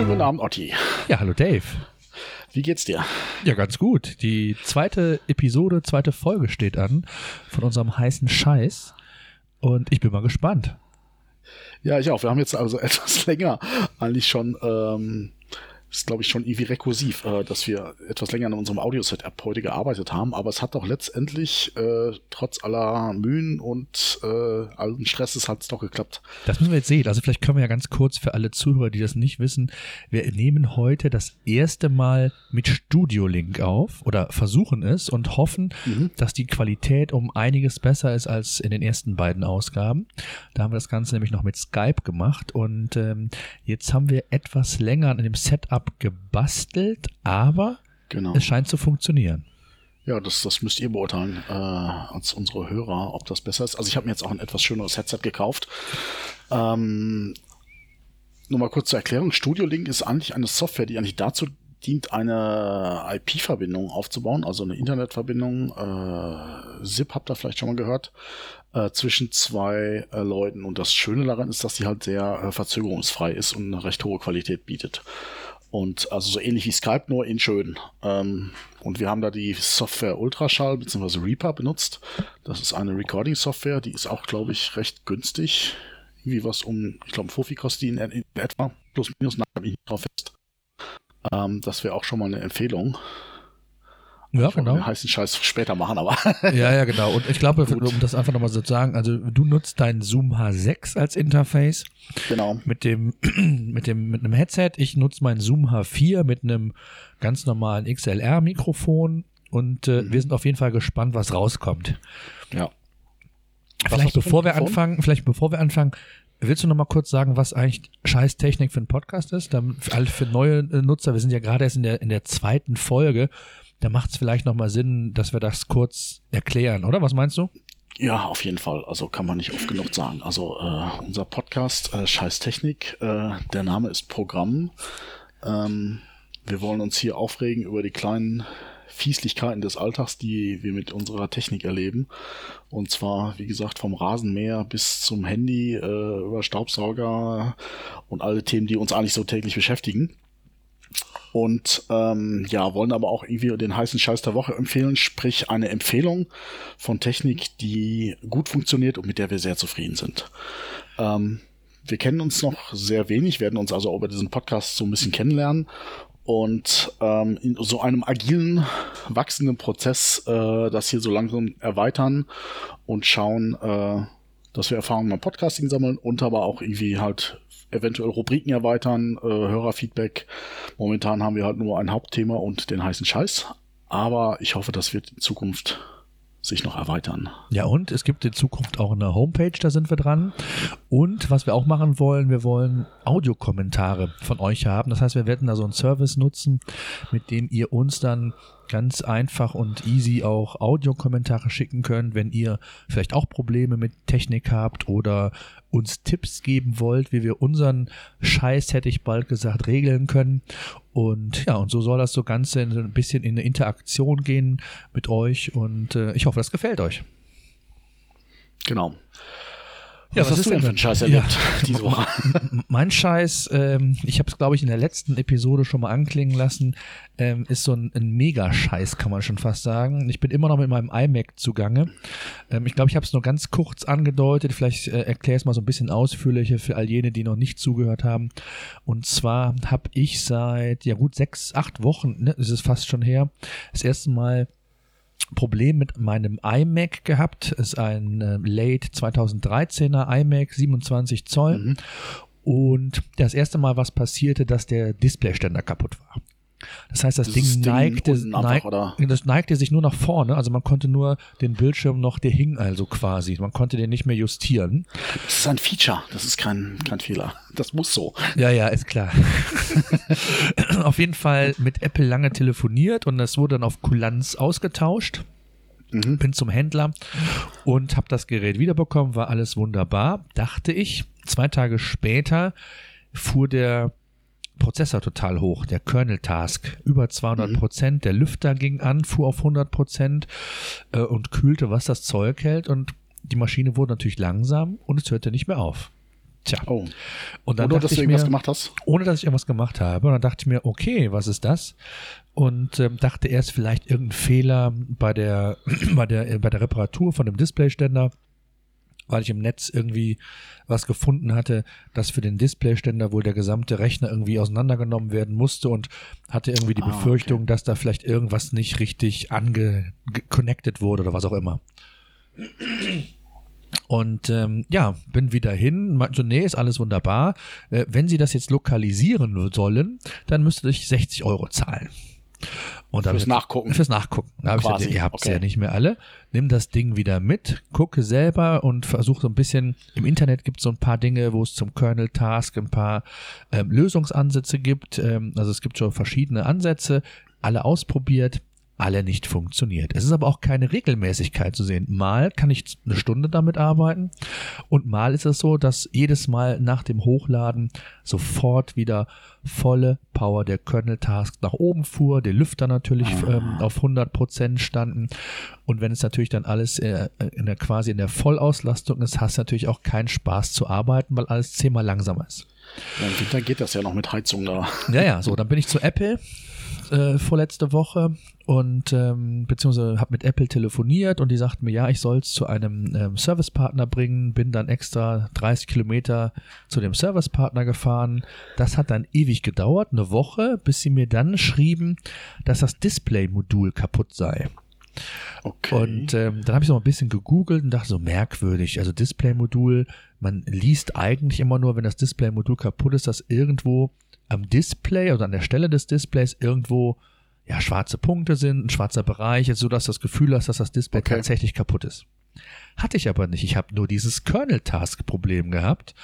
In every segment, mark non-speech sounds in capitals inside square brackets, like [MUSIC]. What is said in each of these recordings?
Schönen guten Abend, Otti. Ja, hallo Dave. Wie geht's dir? Ja, ganz gut. Die zweite Episode, zweite Folge steht an von unserem heißen Scheiß. Und ich bin mal gespannt. Ja, ich auch. Wir haben jetzt also [LAUGHS] etwas länger eigentlich schon ähm, ist, glaube ich, schon irgendwie rekursiv, äh, dass wir etwas länger an unserem Audio-Setup heute gearbeitet haben, aber es hat doch letztendlich, äh, trotz aller Mühen und äh, allen Stresses, hat es doch geklappt. Das müssen wir jetzt sehen. Also vielleicht können wir ja ganz kurz für alle Zuhörer, die das nicht wissen, wir nehmen heute das erste Mal mit Studio-Link auf oder versuchen es und hoffen, mhm. dass die Qualität um einiges besser ist als in den ersten beiden Ausgaben. Da haben wir das Ganze nämlich noch mit Skype gemacht und ähm, jetzt haben wir etwas länger an dem Setup gebastelt, aber genau. es scheint zu funktionieren. Ja, das, das müsst ihr beurteilen äh, als unsere Hörer, ob das besser ist. Also ich habe mir jetzt auch ein etwas schöneres Headset gekauft. Ähm, nur mal kurz zur Erklärung. Studio Link ist eigentlich eine Software, die eigentlich dazu dient, eine IP-Verbindung aufzubauen, also eine Internetverbindung. Äh, SIP habt ihr vielleicht schon mal gehört, äh, zwischen zwei äh, Leuten. Und das Schöne daran ist, dass sie halt sehr äh, verzögerungsfrei ist und eine recht hohe Qualität bietet. Und also so ähnlich wie Skype, nur in schön. Ähm, und wir haben da die Software Ultraschall bzw. Reaper benutzt. Das ist eine Recording-Software, die ist auch, glaube ich, recht günstig. Irgendwie was um, ich glaube, Fofi kostet die in, in, etwa, plus minus, nach ich nicht drauf fest. Ähm, das wäre auch schon mal eine Empfehlung. Ja, genau. Den heißen Scheiß später machen, aber. [LAUGHS] ja, ja, genau. Und ich glaube, um das einfach nochmal so zu sagen, also du nutzt dein Zoom H6 als Interface. Genau. Mit dem, [CLEARS THROAT] mit dem, mit einem Headset. Ich nutze mein Zoom H4 mit einem ganz normalen XLR-Mikrofon und äh, mhm. wir sind auf jeden Fall gespannt, was rauskommt. Ja. Vielleicht bevor wir anfangen, vielleicht bevor wir anfangen, Willst du noch mal kurz sagen, was eigentlich Scheißtechnik für ein Podcast ist? Dann für, für neue Nutzer, wir sind ja gerade erst in der, in der zweiten Folge da macht es vielleicht nochmal Sinn, dass wir das kurz erklären, oder? Was meinst du? Ja, auf jeden Fall. Also kann man nicht oft genug sagen. Also äh, unser Podcast äh, Scheiß Technik, äh, der Name ist Programm. Ähm, wir wollen uns hier aufregen über die kleinen Fieslichkeiten des Alltags, die wir mit unserer Technik erleben. Und zwar, wie gesagt, vom Rasenmäher bis zum Handy, äh, über Staubsauger und alle Themen, die uns eigentlich so täglich beschäftigen. Und ähm, ja, wollen aber auch irgendwie den heißen Scheiß der Woche empfehlen, sprich eine Empfehlung von Technik, die gut funktioniert und mit der wir sehr zufrieden sind. Ähm, wir kennen uns noch sehr wenig, werden uns also über diesen Podcast so ein bisschen kennenlernen und ähm, in so einem agilen, wachsenden Prozess äh, das hier so langsam erweitern und schauen, äh, dass wir Erfahrungen beim Podcasting sammeln und aber auch irgendwie halt eventuell Rubriken erweitern, äh, Hörerfeedback. Momentan haben wir halt nur ein Hauptthema und den heißen Scheiß. Aber ich hoffe, das wird in Zukunft sich noch erweitern. Ja, und es gibt in Zukunft auch eine Homepage, da sind wir dran. Und was wir auch machen wollen, wir wollen Audiokommentare von euch haben. Das heißt, wir werden da so einen Service nutzen, mit dem ihr uns dann ganz einfach und easy auch Audiokommentare schicken könnt, wenn ihr vielleicht auch Probleme mit Technik habt oder uns Tipps geben wollt, wie wir unseren Scheiß, hätte ich bald gesagt, regeln können. Und ja, und so soll das so Ganze ein bisschen in eine Interaktion gehen mit euch und äh, ich hoffe, das gefällt euch. Genau. Ja, was, was hast du denn für einen Scheiß erlebt ja, [LAUGHS] diese Woche? Mein Scheiß, ähm, ich habe es, glaube ich, in der letzten Episode schon mal anklingen lassen, ähm, ist so ein, ein Mega-Scheiß, kann man schon fast sagen. Ich bin immer noch mit meinem iMac zugange. Ähm, ich glaube, ich habe es nur ganz kurz angedeutet. Vielleicht äh, erkläre es mal so ein bisschen ausführlicher für all jene, die noch nicht zugehört haben. Und zwar habe ich seit, ja gut, sechs, acht Wochen, ne, ist es fast schon her, das erste Mal Problem mit meinem iMac gehabt. Ist ein äh, Late 2013er iMac, 27 Zoll. Mhm. Und das erste Mal, was passierte, dass der Displayständer kaputt war. Das heißt, das, das Ding, neigte, neig, das neigte sich nur nach vorne. Also man konnte nur den Bildschirm noch, der hing also quasi. Man konnte den nicht mehr justieren. Das ist ein Feature. Das ist kein, kein Fehler. Das muss so. Ja, ja, ist klar. [LAUGHS] auf jeden Fall mit Apple lange telefoniert und das wurde dann auf Kulanz ausgetauscht. Mhm. Bin zum Händler und habe das Gerät wiederbekommen, war alles wunderbar, dachte ich. Zwei Tage später fuhr der Prozessor total hoch, der Kernel Task über 200 mhm. Prozent, mhm. der Lüfter ging an, fuhr auf 100 Prozent äh, und kühlte, was das Zeug hält und die Maschine wurde natürlich langsam und es hörte nicht mehr auf. Tja. Oh. Und dann Oder dass du irgendwas mir, gemacht hast? Ohne dass ich irgendwas gemacht habe. Und dann dachte ich mir, okay, was ist das? Und ähm, dachte erst vielleicht irgendein Fehler bei der, [CLEARS THROAT] bei der, bei der Reparatur von dem Displayständer weil ich im Netz irgendwie was gefunden hatte, dass für den Displayständer wohl der gesamte Rechner irgendwie auseinandergenommen werden musste und hatte irgendwie die Ah, Befürchtung, okay. dass da vielleicht irgendwas nicht richtig angeconnected wurde oder was auch immer. Und ähm, ja, bin wieder hin, meinte so, nee, ist alles wunderbar. Äh, wenn Sie das jetzt lokalisieren sollen, dann müsste ich 60 Euro zahlen. Und Fürs Nachgucken. Fürs Nachgucken. Da habe ich gesagt, ihr habt es okay. ja nicht mehr alle. Nimm das Ding wieder mit, gucke selber und versuche so ein bisschen, im Internet gibt es so ein paar Dinge, wo es zum Kernel-Task ein paar ähm, Lösungsansätze gibt. Ähm, also es gibt schon verschiedene Ansätze, alle ausprobiert, alle nicht funktioniert. Es ist aber auch keine Regelmäßigkeit zu sehen. Mal kann ich eine Stunde damit arbeiten und mal ist es so, dass jedes Mal nach dem Hochladen sofort wieder volle Power der Kernel-Task nach oben fuhr, die Lüfter natürlich ähm, auf 100% standen und wenn es natürlich dann alles äh, in der quasi in der Vollauslastung ist, hast du natürlich auch keinen Spaß zu arbeiten, weil alles zehnmal langsamer ist. Ja, Im Winter geht das ja noch mit Heizung da. Ja, ja, so, dann bin ich zu Apple äh, vorletzte Woche und ähm, beziehungsweise habe mit Apple telefoniert und die sagten mir, ja, ich soll es zu einem ähm, Servicepartner bringen, bin dann extra 30 Kilometer zu dem Servicepartner gefahren. Das hat dann ewig gedauert, eine Woche, bis sie mir dann schrieben, dass das Display-Modul kaputt sei. Okay. Und ähm, dann habe ich so ein bisschen gegoogelt und dachte so merkwürdig. Also Display-Modul, man liest eigentlich immer nur, wenn das Display-Modul kaputt ist, dass irgendwo am Display oder an der Stelle des Displays irgendwo ja schwarze Punkte sind, ein schwarzer Bereich, so dass das Gefühl hast, dass das Display Okay. tatsächlich kaputt ist. Hatte ich aber nicht. Ich habe nur dieses Kernel-Task-Problem gehabt.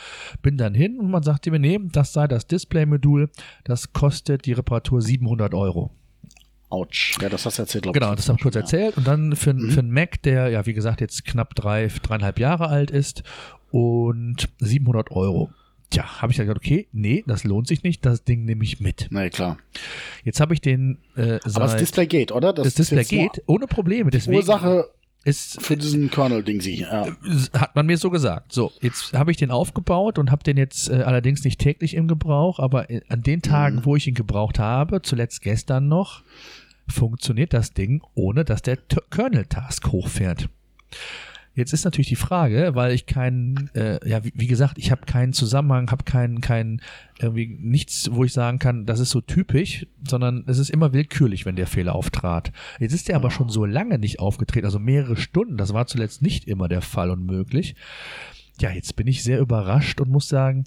Bin dann hin und man sagte mir, nee, das sei das Display-Modul, das kostet die Reparatur 700 Euro. Autsch. Ja, das hast du erzählt, glaube Genau, ich. das habe ich kurz Ja. erzählt. Und dann für, für einen Mac, der ja, wie gesagt, jetzt knapp drei, dreieinhalb Jahre alt ist und 700 Euro. Tja, habe ich dann gesagt, okay, nee, das lohnt sich nicht, das Ding nehme ich mit. Nee, klar. Jetzt habe ich den äh, Aber das seit- Display geht, oder? das ist Display geht ohne Probleme. Deswegen Ursache ist, für diesen Kernel-Ding sie. Ja. hat man mir so gesagt. So, jetzt habe ich den aufgebaut und habe den jetzt äh, allerdings nicht täglich im Gebrauch, aber äh, an den Tagen, wo ich ihn gebraucht habe, zuletzt gestern noch, funktioniert das Ding, ohne dass der Kernel-Task hochfährt. Jetzt ist natürlich die Frage, weil ich keinen, äh, ja, wie, wie gesagt, ich habe keinen Zusammenhang, habe keinen, keinen, irgendwie nichts, wo ich sagen kann, das ist so typisch, sondern es ist immer willkürlich, wenn der Fehler auftrat. Jetzt ist der aber schon so lange nicht aufgetreten, also mehrere Stunden, das war zuletzt nicht immer der Fall und möglich. Ja, jetzt bin ich sehr überrascht und muss sagen,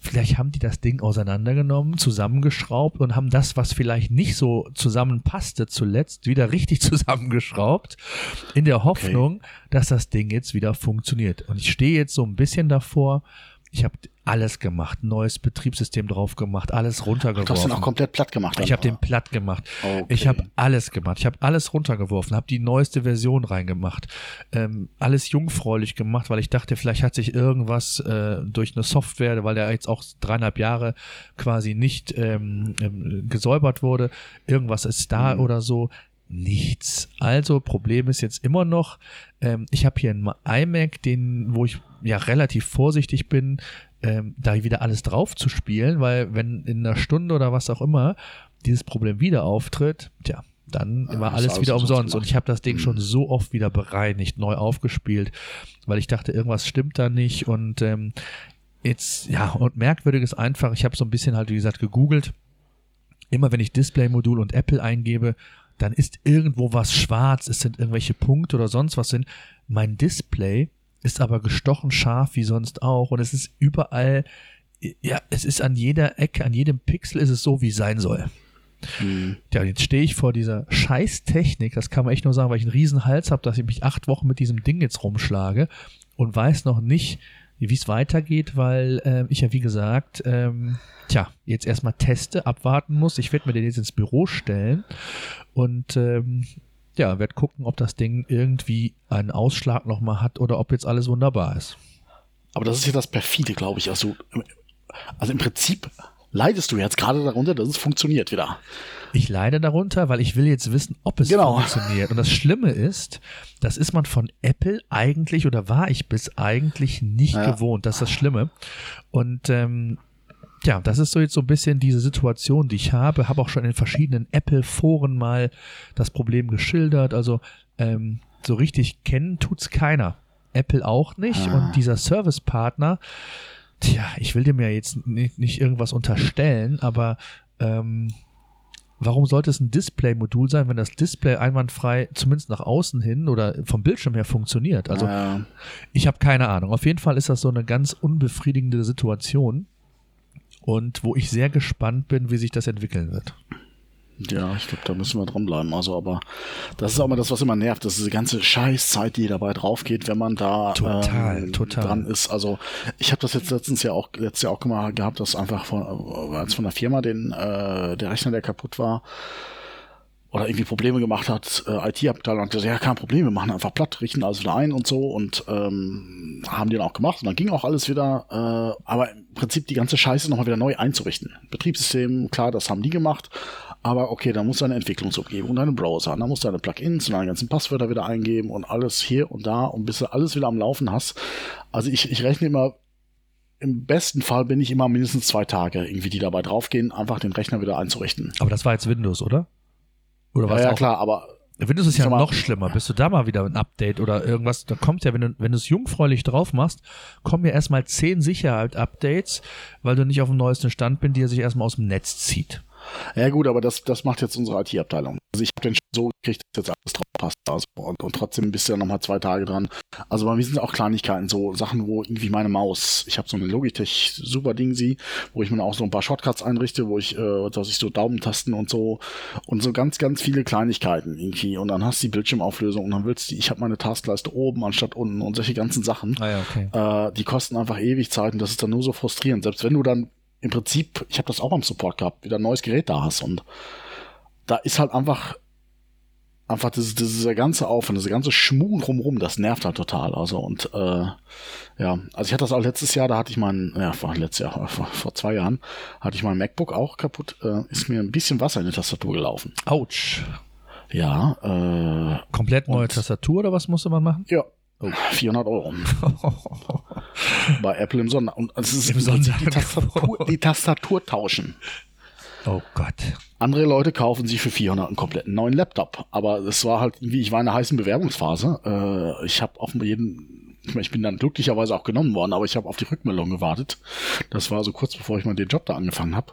vielleicht haben die das Ding auseinandergenommen, zusammengeschraubt und haben das, was vielleicht nicht so zusammenpasste zuletzt, wieder richtig [LAUGHS] zusammengeschraubt, in der Hoffnung, dass das Ding jetzt wieder funktioniert. Und ich stehe jetzt so ein bisschen davor, ich habe alles gemacht, neues Betriebssystem drauf gemacht, alles Du hast runtergeworfen. den auch komplett platt gemacht. dann, Ich habe den platt gemacht. Okay. Ich habe alles gemacht. Ich habe alles runtergeworfen, habe die neueste Version reingemacht, ähm, alles jungfräulich gemacht, weil ich dachte, vielleicht hat sich irgendwas äh, durch eine Software, weil der jetzt auch dreieinhalb Jahre quasi nicht ähm, ähm, gesäubert wurde, irgendwas ist da Mhm. oder so. Nichts. Also Problem ist jetzt immer noch, ähm, ich habe hier einen iMac, den, wo ich ja relativ vorsichtig bin, ähm, da wieder alles drauf zu spielen, weil wenn in einer Stunde oder was auch immer dieses Problem wieder auftritt, tja, dann Ja, war alles wieder umsonst. Und ich habe das Ding Mhm. schon so oft wieder bereinigt, neu aufgespielt, weil ich dachte, irgendwas stimmt da nicht. Und ähm, jetzt, ja, und merkwürdig ist einfach, ich habe so ein bisschen halt, wie gesagt, gegoogelt. Immer wenn ich Display-Modul und Apple eingebe, dann ist irgendwo was schwarz, es sind irgendwelche Punkte oder sonst was sind. Mein Display ist aber gestochen scharf wie sonst auch und es ist überall, ja, es ist an jeder Ecke, an jedem Pixel ist es so, wie es sein soll. Hm. Ja, jetzt stehe ich vor dieser Scheißtechnik, das kann man echt nur sagen, weil ich einen riesen Hals habe, dass ich mich acht Wochen mit diesem Ding jetzt rumschlage und weiß noch nicht, wie es weitergeht, weil ähm, ich ja wie gesagt, ähm, tja, jetzt erstmal teste, abwarten muss. Ich werde mir den jetzt ins Büro stellen und ähm, ja, werde gucken, ob das Ding irgendwie einen Ausschlag nochmal hat oder ob jetzt alles wunderbar ist. Aber das ist ja das perfide, glaube ich. Also, also im Prinzip leidest du jetzt gerade darunter, dass es funktioniert wieder? Ich leide darunter, weil ich will jetzt wissen, ob es genau. funktioniert. Und das Schlimme ist, das ist man von Apple eigentlich oder war ich bis eigentlich nicht ja. gewohnt. Das ist das Schlimme. Und ähm, ja, das ist so jetzt so ein bisschen diese Situation, die ich habe. Habe auch schon in verschiedenen Apple-Foren mal das Problem geschildert. Also ähm, so richtig kennen tut's keiner. Apple auch nicht. Ah. Und dieser Service-Partner, tja, ich will dem ja jetzt nicht, nicht irgendwas unterstellen, aber ähm, warum sollte es ein Display-Modul sein, wenn das Display einwandfrei, zumindest nach außen hin oder vom Bildschirm her funktioniert? Also ja. ich habe keine Ahnung. Auf jeden Fall ist das so eine ganz unbefriedigende Situation und wo ich sehr gespannt bin, wie sich das entwickeln wird. Ja, ich glaube, da müssen wir dranbleiben. Also, aber das ist auch mal das, was immer nervt. Das ist diese ganze Scheißzeit, die dabei drauf geht, wenn man da total, ähm, total. dran ist. Also, ich habe das jetzt letztens ja auch letztes Jahr auch mal gehabt, dass einfach von, als von der Firma den äh, der Rechner, der kaputt war, oder irgendwie Probleme gemacht hat, äh, IT-Abteilung hat gesagt, ja, kein Problem, wir machen einfach platt, richten alles wieder ein und so und ähm, haben den auch gemacht und dann ging auch alles wieder, äh, aber Prinzip die ganze Scheiße nochmal wieder neu einzurichten. Betriebssystem, klar, das haben die gemacht, aber okay, da musst du eine Entwicklungsumgebung, deinen Browser, dann musst du deine Plugins und deine ganzen Passwörter wieder eingeben und alles hier und da und bis du alles wieder am Laufen hast. Also ich, ich rechne immer im besten Fall bin ich immer mindestens zwei Tage irgendwie, die dabei draufgehen, einfach den Rechner wieder einzurichten. Aber das war jetzt Windows, oder? Oder was? Ja, ja klar, aber. Windows ist ja noch schlimmer. Bist du da mal wieder ein Update oder irgendwas? Da kommt ja, wenn du, wenn du es jungfräulich drauf machst, kommen ja erstmal zehn Sicherheit-Updates, weil du nicht auf dem neuesten Stand bist, die er sich erstmal aus dem Netz zieht. Ja gut, aber das, das macht jetzt unsere IT-Abteilung. Also ich habe den so gekriegt, dass jetzt alles drauf passt. Also, und, und trotzdem bist du ja nochmal zwei Tage dran. Also bei mir sind auch Kleinigkeiten, so Sachen, wo irgendwie meine Maus, ich habe so eine Logitech super Ding sie, wo ich mir auch so ein paar Shortcuts einrichte, wo ich, äh, dass ich so Daumentasten und so und so ganz, ganz viele Kleinigkeiten irgendwie. Und dann hast du die Bildschirmauflösung und dann willst du, ich habe meine Taskleiste oben anstatt unten und solche ganzen Sachen. Ah ja, okay. äh, die kosten einfach ewig Zeit und das ist dann nur so frustrierend. Selbst wenn du dann im Prinzip, ich habe das auch am Support gehabt, wieder ein neues Gerät da hast und da ist halt einfach einfach das, dieser ganze Aufwand, diese ganze Schmuh drumherum, das nervt halt total. Also und äh, ja, also ich hatte das auch letztes Jahr, da hatte ich mein, ja, vor letztes Jahr, [LAUGHS] vor, vor zwei Jahren, hatte ich mein MacBook auch kaputt, äh, ist mir ein bisschen Wasser in die Tastatur gelaufen. Autsch. Ja. Äh, Komplett neue Tastatur oder was musste man machen? Ja, Oh. [LAUGHS] 400 Euro. [LAUGHS] Bei Apple im Sonder. Und es ist Im Sonder die, Tastatur, die Tastatur tauschen. Oh Gott. Andere Leute kaufen sich für 400 einen kompletten neuen Laptop. Aber es war halt irgendwie, ich war in einer heißen Bewerbungsphase. Äh, ich habe auf jeden, ich bin dann glücklicherweise auch genommen worden, aber ich habe auf die Rückmeldung gewartet. Das war so kurz bevor ich mal den Job da angefangen habe.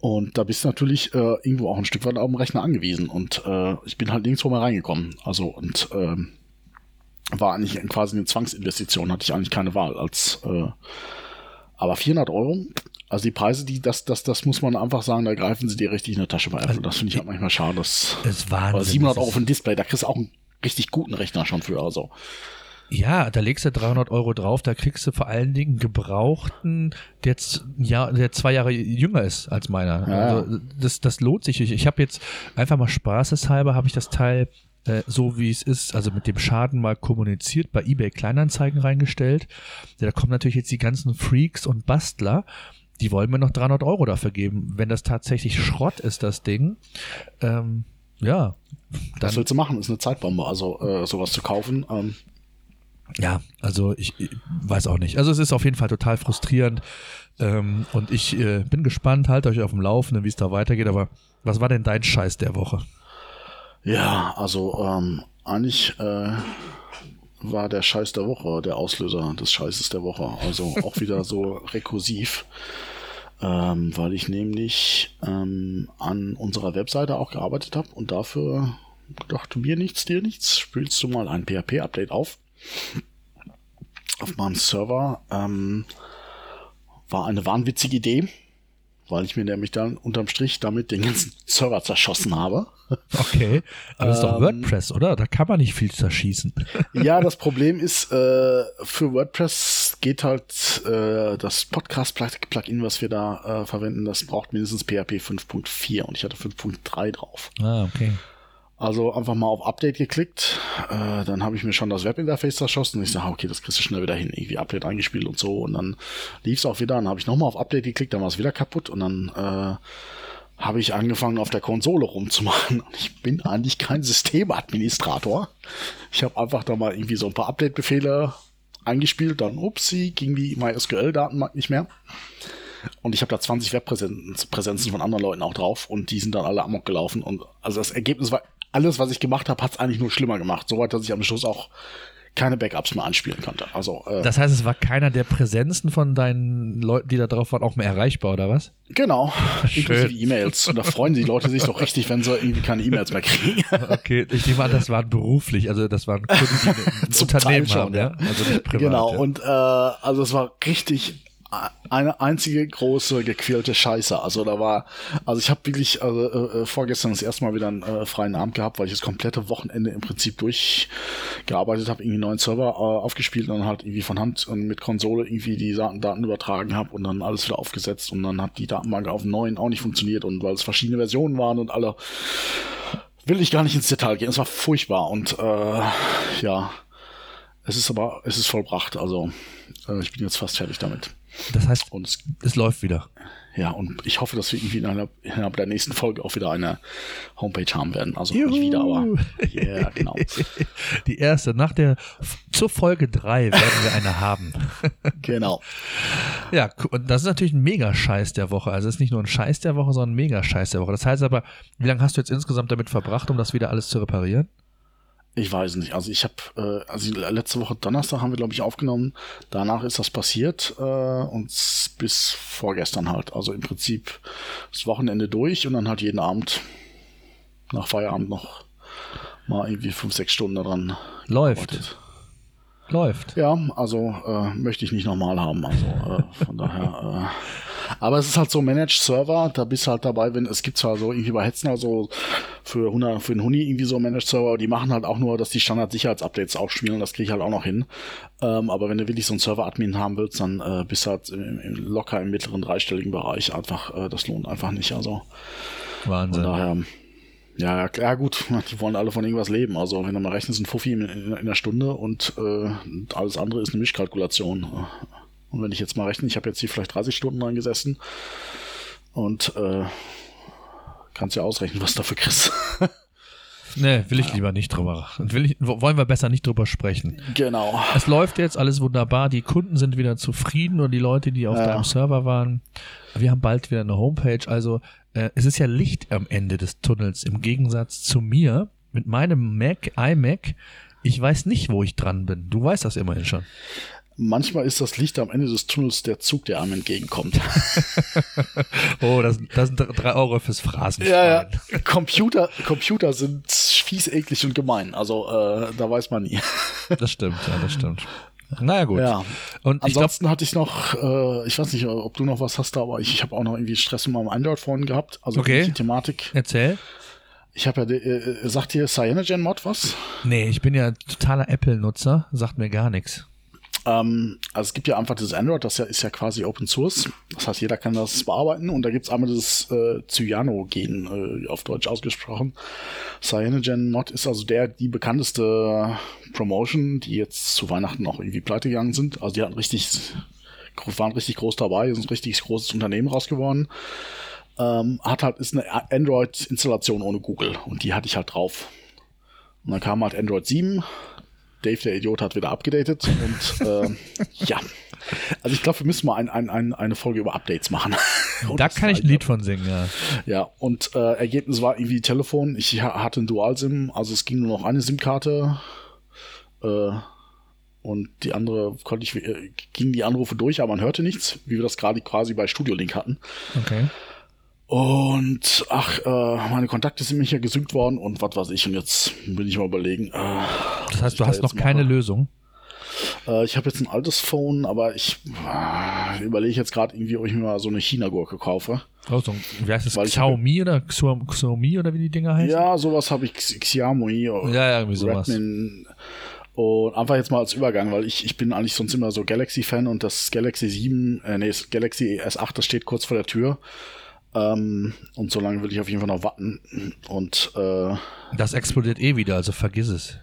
Und da bist du natürlich äh, irgendwo auch ein Stück weit auf dem Rechner angewiesen. Und äh, ich bin halt nirgendwo mehr reingekommen. Also und ähm, war eigentlich quasi eine Zwangsinvestition, hatte ich eigentlich keine Wahl als äh, aber 400 Euro, also die Preise, die das, das, das muss man einfach sagen, da greifen sie dir richtig in der Tasche bei Apple. Also, das finde ich halt manchmal schade. Das, das ist Wahnsinn. 700 Euro für ein Display, da kriegst du auch einen richtig guten Rechner schon für. Also ja, da legst du 300 Euro drauf, da kriegst du vor allen Dingen gebrauchten, der, jetzt, ja, der zwei Jahre jünger ist als meiner. Ja. Also das, das lohnt sich. Ich, ich habe jetzt einfach mal spaßeshalber, habe ich das Teil äh, so wie es ist, also mit dem Schaden mal kommuniziert, bei eBay Kleinanzeigen reingestellt. Ja, da kommen natürlich jetzt die ganzen Freaks und Bastler, die wollen mir noch 300 Euro dafür geben. Wenn das tatsächlich Schrott ist, das Ding, ähm, ja. Dann, Was willst du machen? Ist eine Zeitbombe, also äh, sowas zu kaufen. Ähm. Ja, also ich, ich, weiß auch nicht. Also es ist auf jeden Fall total frustrierend. Ähm, und ich äh, bin gespannt, halt euch auf dem Laufenden, wie es da weitergeht. Aber was war denn dein Scheiß der Woche? Ja, also ähm, eigentlich äh, war der Scheiß der Woche der Auslöser des Scheißes der Woche. Also [LAUGHS] auch wieder so rekursiv, ähm, weil ich nämlich ähm, an unserer Webseite auch gearbeitet habe und dafür dachte mir nichts, dir nichts, spielst du mal ein PHP-Update auf. Auf meinem Server ähm, war eine wahnwitzige Idee weil ich mir nämlich dann unterm Strich damit den ganzen [LAUGHS] Server zerschossen habe. Okay, aber das ist doch ähm, WordPress, oder? Da kann man nicht viel zerschießen. [LAUGHS] ja, das Problem ist, äh, für WordPress geht halt äh, das Podcast-Plugin, was wir da äh, verwenden, das braucht mindestens PHP 5.4 und ich hatte 5.3 drauf. Ah, okay. Also einfach mal auf Update geklickt, äh, dann habe ich mir schon das Webinterface zerschossen. Und ich sage, okay, das kriegst du schnell wieder hin, irgendwie Update eingespielt und so. Und dann lief es auch wieder, dann habe ich nochmal auf Update geklickt, dann war es wieder kaputt. Und dann äh, habe ich angefangen auf der Konsole rumzumachen. [LAUGHS] Ich bin eigentlich kein Systemadministrator. Ich habe einfach da mal irgendwie so ein paar Update-Befehle eingespielt, dann upsie, ging die MySQL-Datenbank nicht mehr. Und ich habe da 20 Webpräsenzen von anderen Leuten auch drauf. Und die sind dann alle amok gelaufen. Und also das Ergebnis war alles, was ich gemacht habe, hat es eigentlich nur schlimmer gemacht. Soweit, dass ich am Schluss auch keine Backups mehr anspielen konnte. Also, äh, das heißt, es war keiner der Präsenzen von deinen Leuten, die da drauf waren, auch mehr erreichbar, oder was? Genau, [LAUGHS] inklusive E-Mails. Und da freuen die Leute sich doch richtig, wenn sie irgendwie keine E-Mails mehr kriegen. [LAUGHS] okay, ich nehme an, das waren beruflich, also das waren Kunden, die [LAUGHS] ein Unternehmen schon, haben, ja? Also nicht privat. Genau, ja. und äh, also es war richtig eine einzige große gequälte Scheiße. Also da war, also ich habe wirklich also, äh, vorgestern das erste Mal wieder einen äh, freien Abend gehabt, weil ich das komplette Wochenende im Prinzip durchgearbeitet habe, irgendwie einen neuen Server äh, aufgespielt und dann halt irgendwie von Hand und mit Konsole irgendwie die Daten, Daten übertragen habe und dann alles wieder aufgesetzt und dann hat die Datenbank auf dem neuen auch nicht funktioniert und weil es verschiedene Versionen waren und alle will ich gar nicht ins Detail gehen. Es war furchtbar und äh, ja, es ist aber, es ist vollbracht. Also äh, ich bin jetzt fast fertig damit. Das heißt, und es, es läuft wieder. Ja, und ich hoffe, dass wir irgendwie innerhalb, innerhalb der nächsten Folge auch wieder eine Homepage haben werden. Also Juhu. nicht wieder, aber ja, yeah, genau. [LAUGHS] Die erste, nach der, zur Folge 3 werden wir eine haben. [LAUGHS] genau. Ja, und das ist natürlich ein Mega-Scheiß der Woche. Also es ist nicht nur ein Scheiß der Woche, sondern ein Mega-Scheiß der Woche. Das heißt aber, wie lange hast du jetzt insgesamt damit verbracht, um das wieder alles zu reparieren? Ich weiß nicht. Also ich habe, äh, also letzte Woche Donnerstag haben wir, glaube ich, aufgenommen. Danach ist das passiert äh, und bis vorgestern halt. Also im Prinzip das Wochenende durch und dann halt jeden Abend nach Feierabend noch mal irgendwie fünf, sechs Stunden daran. Läuft. Gearbeitet. Läuft. Ja, also äh, möchte ich nicht nochmal haben. Also äh, von daher. Aber es ist halt so Managed Server, da bist du halt dabei, wenn es gibt zwar so irgendwie bei Hetzner so für 100, für den Huni irgendwie so Managed Server, die machen halt auch nur, dass die Standard-Sicherheitsupdates auch spielen, das kriege ich halt auch noch hin. Ähm, aber wenn du wirklich so einen Server-Admin haben willst, dann äh, bist du halt im, im, locker im mittleren dreistelligen Bereich einfach, äh, das lohnt einfach nicht. Also Wahnsinn. Von daher, ja, ja, gut, [LAUGHS] die wollen alle von irgendwas leben. Also wenn du mal rechnest, ein Fuffi in, in, in einer Stunde und äh, alles andere ist eine Mischkalkulation. Und wenn ich jetzt mal rechne, ich habe jetzt hier vielleicht 30 Stunden dran gesessen und äh, kannst ja ausrechnen, was dafür kriegst. [LAUGHS] Nee, will ich lieber nicht drüber. Will ich, wollen wir besser nicht drüber sprechen. Genau. Es läuft jetzt alles wunderbar. Die Kunden sind wieder zufrieden und die Leute, die auf ja. deinem Server waren. Wir haben bald wieder eine Homepage. Also äh, es ist ja Licht am Ende des Tunnels im Gegensatz zu mir mit meinem Mac, iMac. Ich weiß nicht, wo ich dran bin. Du weißt das immerhin schon. Manchmal ist das Licht am Ende des Tunnels der Zug, der einem entgegenkommt. [LAUGHS] oh, das, das sind drei Euro fürs Phrasen. Ja, ja. Computer, Computer sind fies, eklig und gemein. Also äh, da weiß man nie. [LAUGHS] das stimmt, ja, das stimmt. Naja, gut. Ja. Und Ansonsten ich glaub, hatte ich noch, äh, ich weiß nicht, ob du noch was hast, aber ich, ich habe auch noch irgendwie Stress mit meinem Android-Phone gehabt. Also okay. die Thematik. Erzähl. Ich habe ja, äh, äh, sagt dir CyanogenMod was? Nee, ich bin ja totaler Apple-Nutzer, sagt mir gar nichts. Ähm, also es gibt ja einfach dieses Android, das ist ja quasi Open Source. Das heißt, jeder kann das bearbeiten und da gibt es einmal das äh, Cyano-Gen, äh, auf Deutsch ausgesprochen. Cyanogen-Mod ist also der, die bekannteste Promotion, die jetzt zu Weihnachten auch irgendwie pleite gegangen sind. Also die hatten richtig, waren richtig groß dabei, sind ein richtig großes Unternehmen rausgeworden. Ähm, hat halt, ist eine Android-Installation ohne Google und die hatte ich halt drauf. Und dann kam halt Android 7, Dave, der Idiot, hat wieder abgedatet und äh, [LAUGHS] ja. Also ich glaube, wir müssen mal ein, ein, ein, eine Folge über Updates machen. da [LAUGHS] kann ich ein Lied von singen, ja. Ja, und äh, Ergebnis war irgendwie Telefon. Ich hatte ein Dual-SIM, also es ging nur noch eine SIM-Karte. Äh, und die andere konnte ich, äh, gingen die Anrufe durch, aber man hörte nichts, wie wir das gerade quasi bei Studio Link hatten. Okay. Und ach, äh, meine Kontakte sind mir hier gesynkt worden und was weiß ich. Und jetzt bin ich mal überlegen. Äh, das heißt, du hast noch keine mache. Lösung? Äh, ich habe jetzt ein altes Phone, aber ich äh, überlege jetzt gerade irgendwie, ob ich mir mal so eine China-Gurke kaufe. Oh, so, wie heißt das? Weil Xiaomi oder Xiaomi oder wie die Dinger heißen? Ja, sowas habe ich. Xiaomi oder ja, ja, irgendwie sowas. Redmin. Und einfach jetzt mal als Übergang, weil ich, ich bin eigentlich sonst immer so Galaxy-Fan und das Galaxy 7, äh, nee, das Galaxy S8, das steht kurz vor der Tür. Ähm, und so lange will ich auf jeden Fall noch warten. Und äh, das explodiert eh wieder, also vergiss es.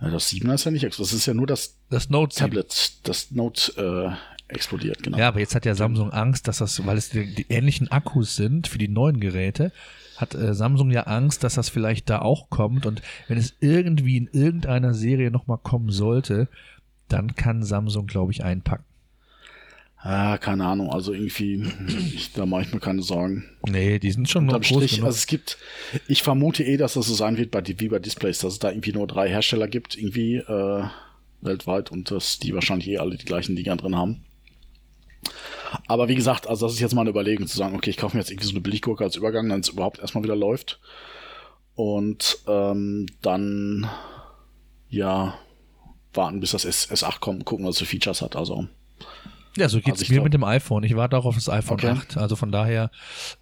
Das 7er ist ja nicht explodiert. Das ist ja nur das, das Note Tablet, 7. das Note äh, explodiert, genau. Ja, aber jetzt hat ja Samsung Angst, dass das, weil es die, die ähnlichen Akkus sind für die neuen Geräte, hat äh, Samsung ja Angst, dass das vielleicht da auch kommt. Und wenn es irgendwie in irgendeiner Serie nochmal kommen sollte, dann kann Samsung, glaube ich, einpacken. Ah, keine Ahnung, also irgendwie, [CLEARS THROAT] ich, da mache ich mir keine Sorgen. Nee, die sind schon noch groß Strich, Also es gibt, ich vermute eh, dass das so sein wird bei, wie bei Displays, dass es da irgendwie nur drei Hersteller gibt, irgendwie äh, weltweit und dass die wahrscheinlich eh alle die gleichen Dinger drin haben. Aber wie gesagt, also das ist jetzt mal eine Überlegung zu sagen, okay, ich kaufe mir jetzt irgendwie so eine Billiggurke als Übergang, wenn es überhaupt erstmal wieder läuft. Und ähm, dann ja warten, bis das S S8 kommt gucken, was es für Features hat. Also ja, so geht's also mir mit dem iPhone. Ich warte auch auf das iPhone okay. 8. Also von daher.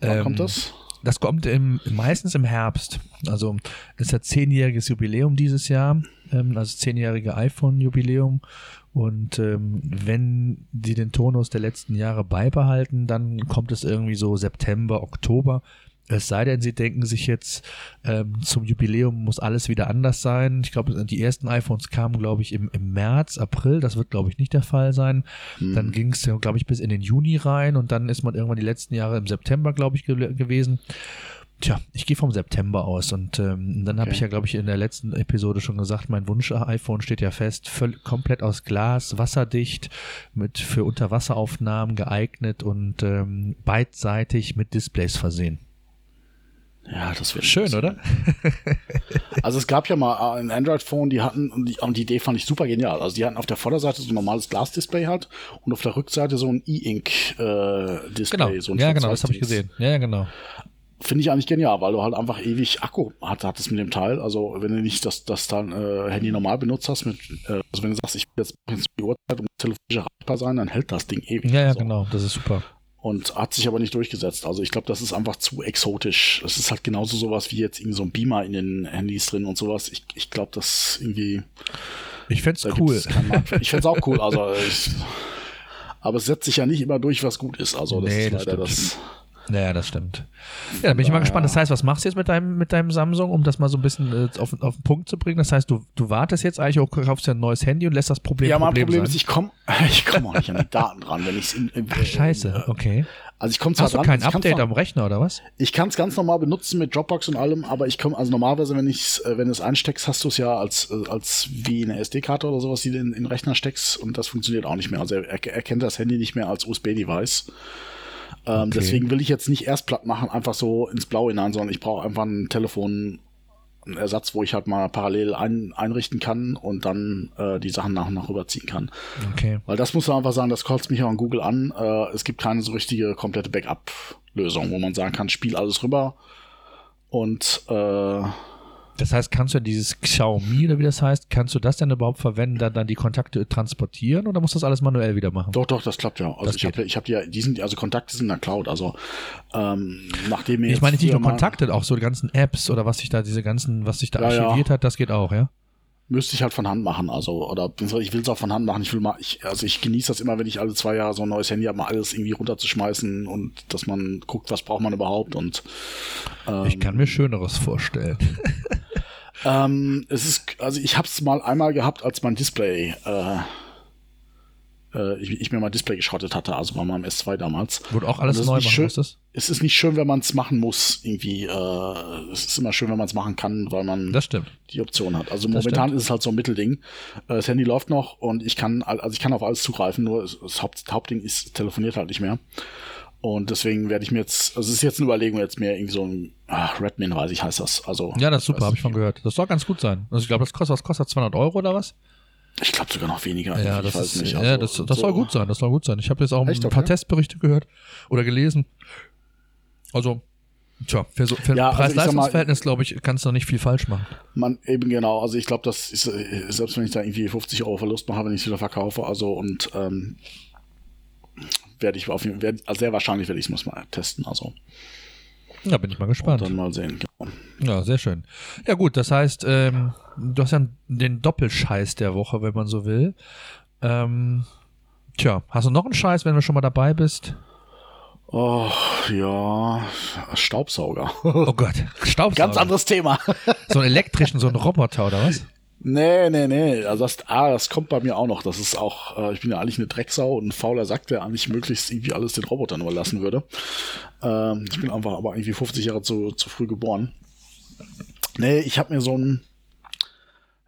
Wann ähm, kommt das? Das kommt im, meistens im Herbst. Also es hat zehnjähriges Jubiläum dieses Jahr, ähm, also zehnjährige iPhone-Jubiläum. Und ähm, wenn die den Tonus der letzten Jahre beibehalten, dann kommt es irgendwie so September, Oktober. Es sei denn, sie denken sich jetzt, ähm, zum Jubiläum muss alles wieder anders sein. Ich glaube, die ersten iPhones kamen, glaube ich, im, im März, April. Das wird, glaube ich, nicht der Fall sein. Hm. Dann ging es, glaube ich, bis in den Juni rein und dann ist man irgendwann die letzten Jahre im September, glaube ich, ge gewesen. Tja, ich gehe vom September aus und ähm, dann habe ich ja, glaube ich, in der letzten Episode schon gesagt, mein Wunsch-iPhone steht ja fest, völlig, komplett aus Glas, wasserdicht, mit für Unterwasseraufnahmen geeignet und ähm, beidseitig mit Displays versehen. Ja, das wäre schön, oder? [LAUGHS] also es gab ja mal ein Android-Phone, die hatten, und die, und die, Idee fand ich super genial. Also die hatten auf der Vorderseite so ein normales Glasdisplay halt und auf der Rückseite so ein E-Ink-Display. Genau. So ja, genau, das habe ich gesehen. Ja, ja, genau. Finde ich eigentlich genial, weil du halt einfach ewig Akku hat, hattest mit dem Teil. Also wenn du nicht das, das dann äh, Handy normal benutzt hast, mit, äh, also wenn du sagst, ich will jetzt die Uhrzeit und telefonisch erreichbar sein, dann hält das Ding ewig. Ja, ja, also. genau, das ist super und hat sich aber nicht durchgesetzt. Also ich glaube, das ist einfach zu exotisch. Es ist halt genauso sowas wie jetzt irgendwie so ein Beamer in den Handys drin und sowas. Ich, ich glaube, das irgendwie. Ich fände es cool. Ich fände es auch cool. Also [LAUGHS] ich, aber es setzt sich ja nicht immer durch, was gut ist. Also das nee, ist leider das. das naja, das stimmt. Ja, da bin ich mal gespannt. Das heißt, was machst du jetzt mit deinem, mit deinem Samsung, um das mal so ein bisschen äh, auf, auf den Punkt zu bringen? Das heißt, du, du wartest jetzt eigentlich auch, kaufst dir ein neues Handy und lässt das Problem Ja, mein Problem, Problem ist, ich komme [LAUGHS] ich komm auch nicht an die Daten dran, wenn ich es Ach, scheiße, okay. Also ich komme zwar Hast du dran, kein Update am Rechner oder was? Ich kann es ganz normal benutzen mit Dropbox und allem, aber ich komme, also normalerweise, wenn ich äh, wenn du es einsteckst, hast du es ja als, äh, als wie eine SD-Karte oder sowas, die du in, in den Rechner steckst und das funktioniert auch nicht mehr. Also er, er kennt das Handy nicht mehr als USB-Device. Ähm, okay. Deswegen will ich jetzt nicht erst platt machen, einfach so ins Blaue hinein, sondern ich brauche einfach ein Telefon, einen Ersatz, wo ich halt mal parallel ein, einrichten kann und dann äh, die Sachen nach und nach rüberziehen kann. Okay. Weil das muss man einfach sagen, das kotzt mich auch an Google an. Äh, es gibt keine so richtige komplette Backup-Lösung, wo man sagen kann, spiel alles rüber und äh, das heißt, kannst du dieses Xiaomi oder wie das heißt, kannst du das denn überhaupt verwenden, dann, dann die Kontakte transportieren oder musst du das alles manuell wieder machen? Doch, doch, das klappt ja. Also das ich habe ich hab die, die sind, also Kontakte sind in der Cloud. Also ähm, nachdem ich meine nicht nur Kontakte, auch so die ganzen Apps oder was sich da, diese ganzen, was sich da ja, archiviert ja. hat, das geht auch, ja? Müsste ich halt von Hand machen, also oder ich will es auch von Hand machen. Ich will mal, ich, also ich genieße das immer, wenn ich alle zwei Jahre so ein neues Handy habe, mal alles irgendwie runterzuschmeißen und dass man guckt, was braucht man überhaupt und ähm, ich kann mir Schöneres vorstellen. [LAUGHS] ähm, es ist, also ich habe es mal einmal gehabt, als mein Display äh, äh, ich, ich, mir mal Display geschrottet hatte, also bei meinem S2 damals. Wurde auch alles neu machen schön, Es ist nicht schön, wenn man es machen muss, irgendwie. Äh, es ist immer schön, wenn man es machen kann, weil man die Option hat. Also momentan ist es halt so ein Mittelding. Äh, das Handy läuft noch und ich kann, also ich kann auf alles zugreifen, nur das Haupt, Hauptding ist, telefoniert halt nicht mehr. Und deswegen werde ich mir jetzt, also es ist jetzt eine Überlegung, jetzt mehr irgendwie so ein ach, Redmin, weiß ich, heißt das. Also, ja, das ist super, habe ich schon gehört. Das soll ganz gut sein. Also ich glaube, das kostet, was kostet 200 Euro oder was? Ich glaube sogar noch weniger. Ja, das, ist, nicht. Also, ja das, das so. soll gut sein. Das soll gut sein. Ich habe jetzt auch Echt, ein paar okay? Testberichte gehört oder gelesen. Also, tja, für, so, für ja, also Preis-Leistungsverhältnis, glaube ich, kannst du nicht viel falsch machen. Man, eben genau. Also, ich glaube, das ist, äh, selbst wenn ich da irgendwie 50 Euro Verlust mache, wenn ich es wieder verkaufe, also und ähm, werde ich auf jeden Fall, also sehr wahrscheinlich werde ich es mal testen. Also. Ja, bin ich mal gespannt. Und dann mal sehen. Ja, sehr schön. Ja gut, das heißt, ähm, du hast ja den Doppelscheiß der Woche, wenn man so will. Ähm, tja, hast du noch einen Scheiß, wenn du schon mal dabei bist? Oh, ja, Staubsauger. Oh Gott, [LAUGHS] Staubsauger. Ganz anderes Thema. So einen elektrischen, so einen Roboter oder was? Nee, nee, nee. Also das, ah, das kommt bei mir auch noch. Das ist auch, äh, ich bin ja eigentlich eine Drecksau und ein fauler Sack, der eigentlich möglichst irgendwie alles den Robotern überlassen würde. Ähm, ich bin einfach aber irgendwie 50 Jahre zu, zu früh geboren. Nee, ich habe mir so ein,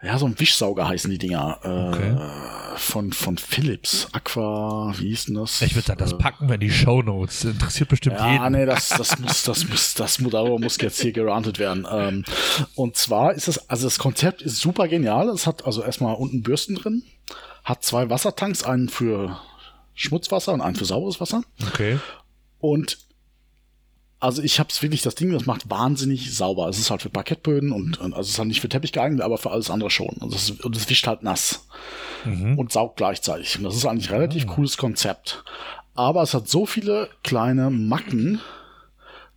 ja, so ein Wischsauger heißen die Dinger. Äh, okay. Von, von Philips. Aqua, wie hieß denn das? Ich würde sagen, das äh, packen wir in die Shownotes. Interessiert bestimmt ja, jeden. Ja, nee, das, das muss, das muss, das muss, darüber muss jetzt hier gerantet werden. Ähm, und zwar ist es, also das Konzept ist super genial. Es hat also erstmal unten Bürsten drin, hat zwei Wassertanks, einen für Schmutzwasser und einen für sauberes Wasser. Okay. Und also ich habe es wirklich, das Ding, das macht wahnsinnig sauber. Es ist halt für Parkettböden und, und also es ist halt nicht für Teppich geeignet, aber für alles andere schon. Und es, und es wischt halt nass mhm. und saugt gleichzeitig. Und das ist eigentlich ein relativ oh. cooles Konzept. Aber es hat so viele kleine Macken,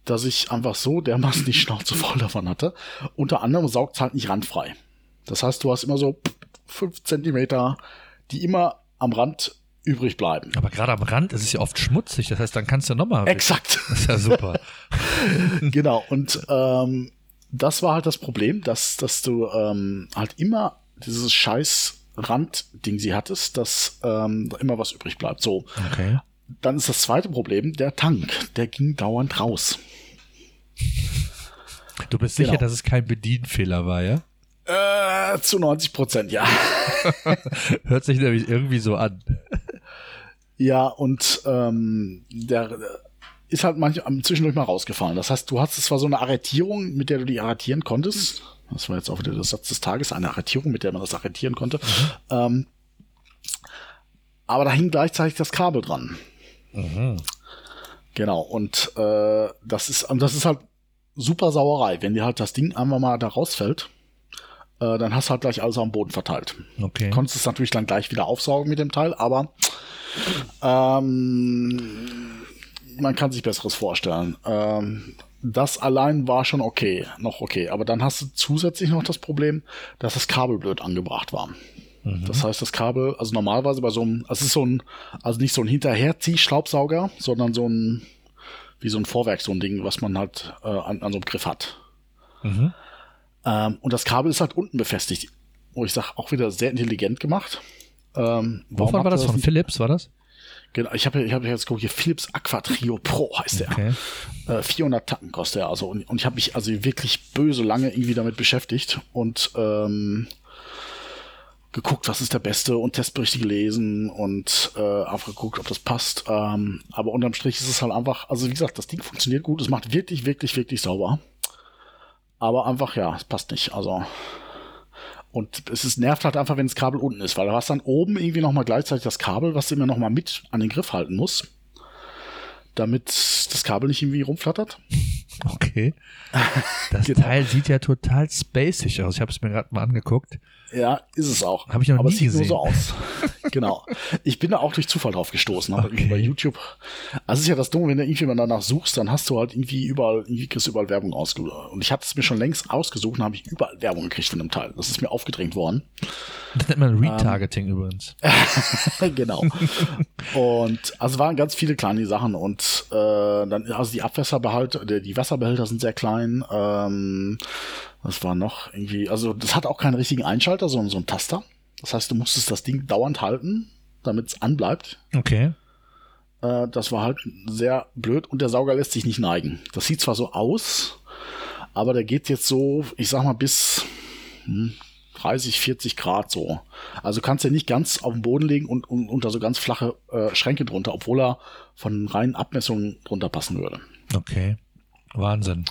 dass ich einfach so dermaßen die Schnauze [LAUGHS] voll davon hatte. Unter anderem saugt es halt nicht randfrei. Das heißt, du hast immer so fünf Zentimeter, die immer am Rand übrig bleiben. Aber gerade am Rand ist es ja oft schmutzig, das heißt, dann kannst du nochmal. Exakt. Das ist ja super. [LAUGHS] genau, und ähm, das war halt das Problem, dass, dass du ähm, halt immer dieses scheiß Randding sie hattest, dass ähm, immer was übrig bleibt. So. Okay. Dann ist das zweite Problem, der Tank, der ging dauernd raus. Du bist sicher, genau. dass es kein Bedienfehler war, ja? Äh, zu 90 Prozent, ja. [LAUGHS] Hört sich nämlich irgendwie so an. Ja, und ähm, der ist halt manchmal zwischendurch mal rausgefallen. Das heißt, du hattest zwar so eine Arretierung, mit der du die arretieren konntest. Das war jetzt auch wieder der Satz des Tages, eine Arretierung, mit der man das arretieren konnte. Mhm. Ähm, aber da hing gleichzeitig das Kabel dran. Mhm. Genau, und äh, das ist, das ist halt super Sauerei, wenn dir halt das Ding einmal mal da rausfällt äh, dann hast du halt gleich alles am Boden verteilt. Okay. Konntest es natürlich dann gleich wieder aufsaugen mit dem Teil, aber ähm, man kann sich Besseres vorstellen. Ähm, das allein war schon okay, noch okay. Aber dann hast du zusätzlich noch das Problem, dass das Kabel blöd angebracht war. Mhm. Das heißt, das Kabel, also normalerweise bei so einem, also es ist so ein, also nicht so ein Hinterherziehschraubsauger, sondern so ein, wie so ein Vorwerk, so ein Ding, was man halt äh, an, an so einem Griff hat. Mhm. Ähm, und das Kabel ist halt unten befestigt. Wo ich sage, auch wieder sehr intelligent gemacht. Ähm, Wovon war das? Von Philips war das? Genau, ich habe ich hab jetzt geguckt, hier Philips Aqua Trio Pro heißt der. Okay. Äh, 400 Tacken kostet er. Also, und, und ich habe mich also wirklich böse lange irgendwie damit beschäftigt und ähm, geguckt, was ist der beste und Testberichte gelesen und äh, einfach geguckt, ob das passt. Ähm, aber unterm Strich ist es halt einfach, also wie gesagt, das Ding funktioniert gut, es macht wirklich, wirklich, wirklich sauber. Aber einfach, ja, es passt nicht. Also. Und es ist, nervt halt einfach, wenn das Kabel unten ist, weil du hast dann oben irgendwie nochmal gleichzeitig das Kabel, was du immer nochmal mit an den Griff halten muss, damit das Kabel nicht irgendwie rumflattert. [LAUGHS] Okay. Das [LAUGHS] genau. Teil sieht ja total spacig aus. Ich habe es mir gerade mal angeguckt. Ja, ist es auch. Habe ich noch Aber nie es sieht gesehen. nur so aus. [LAUGHS] genau. Ich bin da auch durch Zufall drauf gestoßen. Okay. Bei YouTube. Also es ist ja das Dumme, wenn du irgendwie mal danach suchst, dann hast du halt irgendwie überall, irgendwie kriegst du überall Werbung ausgesucht. Und ich hatte es mir schon längst ausgesucht und habe ich überall Werbung gekriegt von dem Teil. Das ist mir aufgedrängt worden. Das nennt man Retargeting ähm, übrigens. [LAUGHS] genau. und also waren ganz viele kleine Sachen und äh, dann, also die Abwässerbehälter, die Wasserbehälter sind sehr klein. Ähm, was war noch irgendwie, also das hat auch keinen richtigen Einschalter, sondern so ein Taster. Das heißt, du musstest das Ding dauernd halten, damit es anbleibt. Okay. Äh, das war halt sehr blöd und der Sauger lässt sich nicht neigen. Das sieht zwar so aus, aber der geht jetzt so, ich sag mal, bis hm, 30, 40 Grad so. Also kannst du nicht ganz auf den Boden legen und, und unter so ganz flache äh, Schränke drunter, obwohl er von reinen Abmessungen drunter passen würde. Okay. Wahnsinn.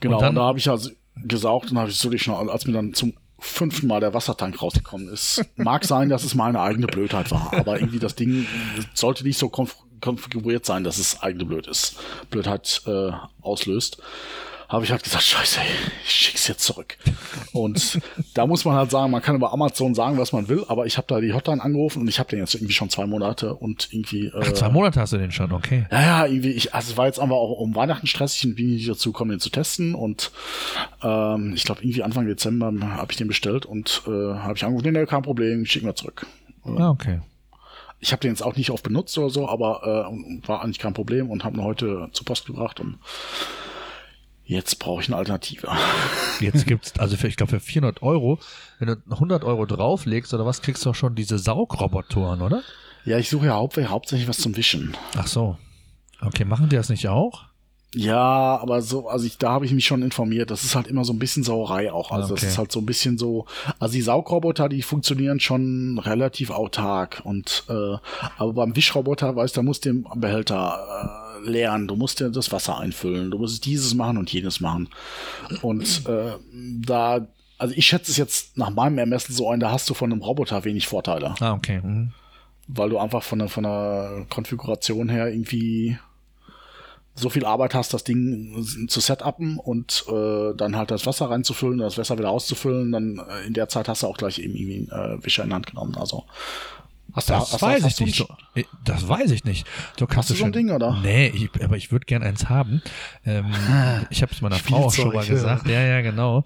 Genau, und, dann, und da habe ich also gesaugt und habe ich so schon, als mir dann zum fünften Mal der Wassertank rausgekommen ist. [LAUGHS] Mag sein, dass es meine eigene Blödheit war, aber irgendwie das Ding sollte nicht so konf konfiguriert sein, dass es eigene Blöd ist, Blödheit äh, auslöst habe ich halt gesagt, scheiße, ich schick's jetzt zurück. Und da muss man halt sagen, man kann über Amazon sagen, was man will, aber ich habe da die Hotline angerufen und ich habe den jetzt irgendwie schon zwei Monate und irgendwie. Äh, Ach, zwei Monate hast du den schon, okay. Ja, ja, irgendwie, ich, also es war jetzt einfach auch um Weihnachten stressig und bin ich dazu gekommen, den zu testen. Und ähm, ich glaube, irgendwie Anfang Dezember habe ich den bestellt und äh, habe ich angerufen, nee, kein Problem, schicken wir zurück. Ah, okay. ich habe den jetzt auch nicht oft benutzt oder so, aber äh, war eigentlich kein Problem und habe ihn heute zur Post gebracht und jetzt brauche ich eine Alternative. [LAUGHS] Jetzt gibt's, also für, ich glaube für 400 Euro, wenn du 100 Euro drauflegst oder was, kriegst du auch schon diese Saugrobotoren, oder? Ja, ich suche ja hauptsächlich was zum Wischen. Ach so. Okay, machen die das nicht auch? Ja, aber so, also ich, da habe ich mich schon informiert. Das ist halt immer so ein bisschen Sauerei auch. Also okay. das ist halt so ein bisschen so, also die Saugroboter, die funktionieren schon relativ autark. Und äh, aber beim Wischroboter, weißt du, da musst du den Behälter äh, leeren, du musst dir das Wasser einfüllen, du musst dieses machen und jenes machen. Und äh, da, also ich schätze es jetzt nach meinem Ermessen so ein, da hast du von einem Roboter wenig Vorteile. Ah, okay. Mhm. Weil du einfach von der, von der Konfiguration her irgendwie so viel Arbeit hast, das Ding zu setupen und äh, dann halt das Wasser reinzufüllen, das Wasser wieder auszufüllen, dann äh, in der Zeit hast du auch gleich eben irgendwie einen äh, Wischer in die Hand genommen. Also Hast du, das hast, weiß hast ich nicht. So, das weiß ich nicht. Du hast du so ein Ding, oder? Nee, ich, aber ich würde gern eins haben. Ähm, ah, ich habe es meiner Frau auch schon mal gesagt. Ja, ja, genau.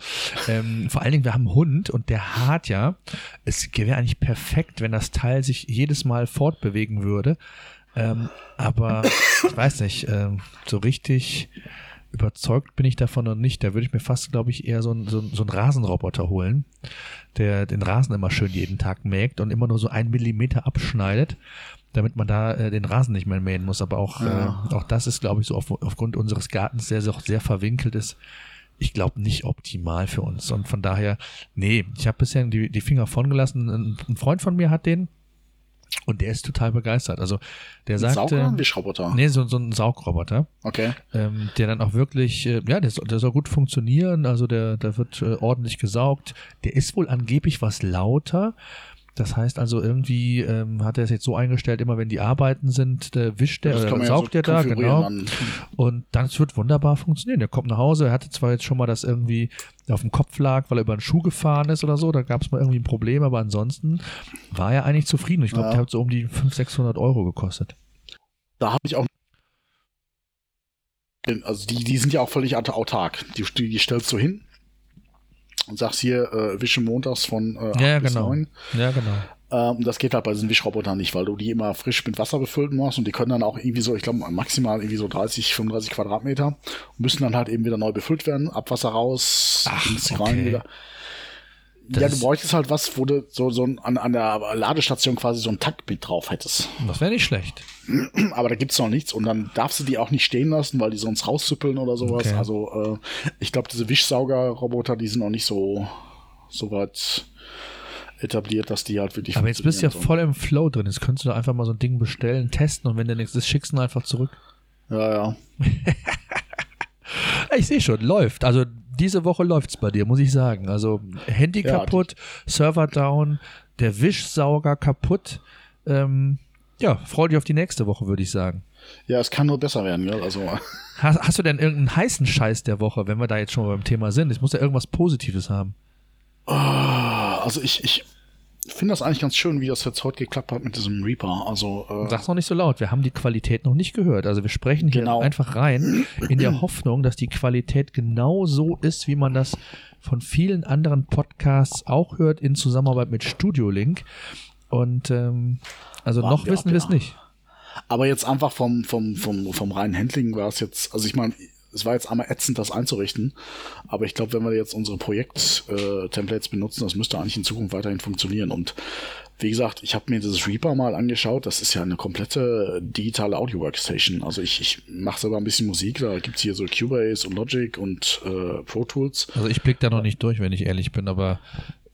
Ähm, vor allen Dingen, wir haben einen Hund und der hat ja, es wäre eigentlich perfekt, wenn das Teil sich jedes Mal fortbewegen würde. Ähm, aber ich weiß nicht, ähm, so richtig überzeugt bin ich davon noch nicht. Da würde ich mir fast, glaube ich, eher so, ein, so, so einen Rasenroboter holen, der den Rasen immer schön jeden Tag mägt und immer nur so einen Millimeter abschneidet, damit man da äh, den Rasen nicht mehr mähen muss. Aber auch, ja. äh, auch das ist, glaube ich, so auf, aufgrund unseres Gartens sehr, sehr, sehr verwinkelt ist. Ich glaube nicht optimal für uns. Und von daher, nee, ich habe bisher die, die Finger von gelassen. Ein, ein Freund von mir hat den und der ist total begeistert. Also der sagt. Sauger oder ein Wischroboter? Nee, so, so ein Saugroboter. Okay. Ähm, der dann auch wirklich, äh, ja, der, der soll gut funktionieren. Also der, der wird äh, ordentlich gesaugt. Der ist wohl angeblich was lauter. Das heißt also irgendwie ähm, hat er es jetzt so eingestellt, immer wenn die Arbeiten sind, der wischt der oder saugt ja so der da, genau. Dann. Und dann wird wunderbar funktionieren. Der kommt nach Hause, er hatte zwar jetzt schon mal das irgendwie auf dem Kopf lag, weil er über einen Schuh gefahren ist oder so, da gab es mal irgendwie ein Problem, aber ansonsten war er eigentlich zufrieden. Ich glaube, ja. der hat so um die 500, 600 Euro gekostet. Da habe ich auch also die, die sind ja auch völlig autark. Die, die stellst du hin und sagst hier, äh, wische montags von äh, ja, bis genau. 9. Ja, genau. Ähm, das geht halt bei diesen Wischrobotern nicht, weil du die immer frisch mit Wasser befüllen musst und die können dann auch irgendwie so, ich glaube, maximal irgendwie so 30, 35 Quadratmeter und müssen dann halt eben wieder neu befüllt werden, Abwasser raus, Ach, okay. rein wieder. Das ja, du bräuchtest halt was, wo du so, so an, an der Ladestation quasi so ein Takt mit drauf hättest. Das wäre nicht schlecht. [CLEARS THROAT] Aber da gibt's noch nichts und dann darfst du die auch nicht stehen lassen, weil die sonst rauszüppeln oder sowas. Okay. Also äh, ich glaube, diese Wischsauger-Roboter, die sind noch nicht so, so weit etabliert, dass die halt wirklich Aber jetzt bist du ja so. voll im Flow drin. Jetzt könntest du da einfach mal so ein Ding bestellen, testen und wenn der nichts ist, schickst du ihn einfach zurück. Ja, ja. [LAUGHS] ich sehe schon, läuft. Also diese Woche läuft's bei dir, muss ich sagen. Also Handy ja, kaputt, Server down, der Wischsauger kaputt. Ähm, ja, freu dich auf die nächste Woche, würde ich sagen. Ja, es kann nur besser werden, gell? Also. [LAUGHS] Hast, hast, du denn irgendeinen heißen Scheiß der Woche, wenn wir da jetzt schon beim Thema sind? Es muss ja irgendwas Positives haben. Oh, also ich, ich finde das eigentlich ganz schön, wie das jetzt heute geklappt hat mit diesem Reaper. Also, äh, Sag's noch nicht so laut, wir haben die Qualität noch nicht gehört. Also wir sprechen hier genau. einfach rein in der [CLEARS THROAT] Hoffnung, dass die Qualität genau so ist, wie man das von vielen anderen Podcasts auch hört in Zusammenarbeit mit Studio Link. Und ähm, also Warten noch wissen wir es nicht. Aber jetzt einfach vom, vom, vom, vom reinen Handling war es jetzt, also ich meine, es war jetzt einmal ätzend, das einzurichten. Aber ich glaube, wenn wir jetzt unsere Projekt-Templates äh, benutzen, das müsste eigentlich in Zukunft weiterhin funktionieren. Und wie gesagt, ich habe mir dieses Reaper mal angeschaut. Das ist ja eine komplette digitale Audio-Workstation. Also ich, ich mache selber ein bisschen Musik. Da gibt's hier so Cubase und Logic und äh, Pro Tools. Also ich blick da noch nicht durch, wenn ich ehrlich bin, aber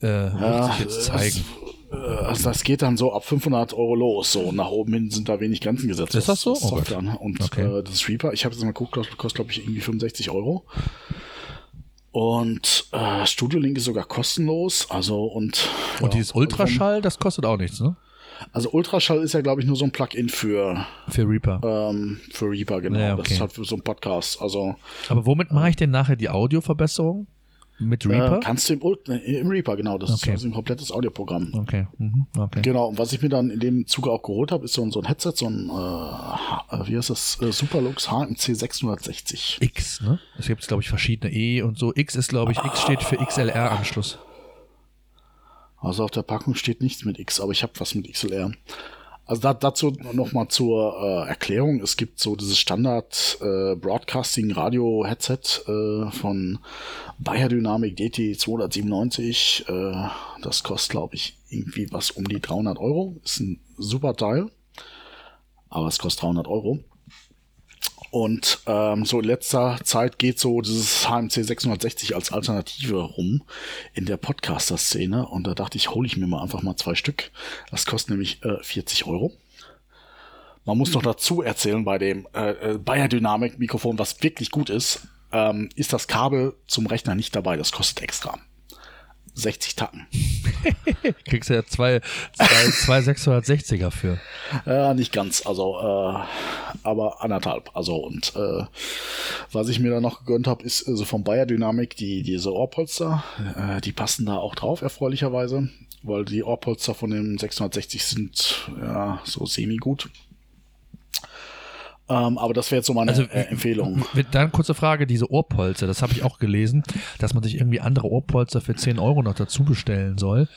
äh, ja, muss ich jetzt zeigen. Äh, also das geht dann so ab 500 Euro los. So nach oben hin sind da wenig Grenzen gesetzt. Ist das so? Das oh und okay. äh, das Reaper, ich habe jetzt mal geguckt, kostet glaube ich irgendwie 65 Euro. Und äh, Studio Link ist sogar kostenlos. Also und und ja, dieses Ultraschall, das kostet auch nichts, ne? Also Ultraschall ist ja, glaube ich, nur so ein Plugin für für Reaper. Ähm, für Reaper, genau. Ja, okay. Das ist halt für so ein Podcast. Also. Aber womit mache ich denn nachher die Audioverbesserung? Mit Reaper? Äh, kannst du im, ne, im Reaper, genau. Das okay. ist also ein komplettes Audioprogramm. Okay. Mhm. okay. Genau. Und was ich mir dann in dem Zuge auch geholt habe, ist so ein, so ein Headset, so ein, äh, wie heißt das? Äh, Superlux HMC 660. X, ne? Es gibt, glaube ich, verschiedene E und so. X ist, glaube ich, X steht für XLR-Anschluss. Also auf der Packung steht nichts mit X, aber ich habe was mit XLR. Also da, dazu nochmal zur äh, Erklärung. Es gibt so dieses Standard äh, äh, von Bayer Dynamic DT 297. Äh, das kostet, glaube ich, irgendwie was um die 300 Euro. Ist ein super Teil. Aber es kostet 300 Euro. Und ähm, so in letzter Zeit geht so dieses HMC 660 als Alternative rum in der Podcaster-Szene. Und da dachte ich, hole ich mir mal einfach mal zwei Stück. Das kostet nämlich äh, 40 Euro. Man muss noch dazu erzählen, bei dem äh, äh, Bayer Dynamic Mikrofon, was wirklich gut ist, ähm, ist das Kabel zum Rechner nicht dabei. Das kostet extra. 60 Tacken. [LAUGHS] Kriegst du ja zwei, zwei, zwei 660er für. Äh, nicht ganz, also, äh, aber anderthalb. Also, und äh, was ich mir da noch gegönnt habe, ist also vom Bayer Dynamic die, diese Ohrpolster. Äh, die passen da auch drauf, erfreulicherweise, weil die Ohrpolster von dem 660 sind ja so semi-gut. Ähm, aber das wäre jetzt so meine also, äh, Empfehlung. Dann kurze Frage, diese Ohrpolster, das habe ich auch gelesen, dass man sich irgendwie andere Ohrpolster für 10 Euro noch dazu bestellen soll.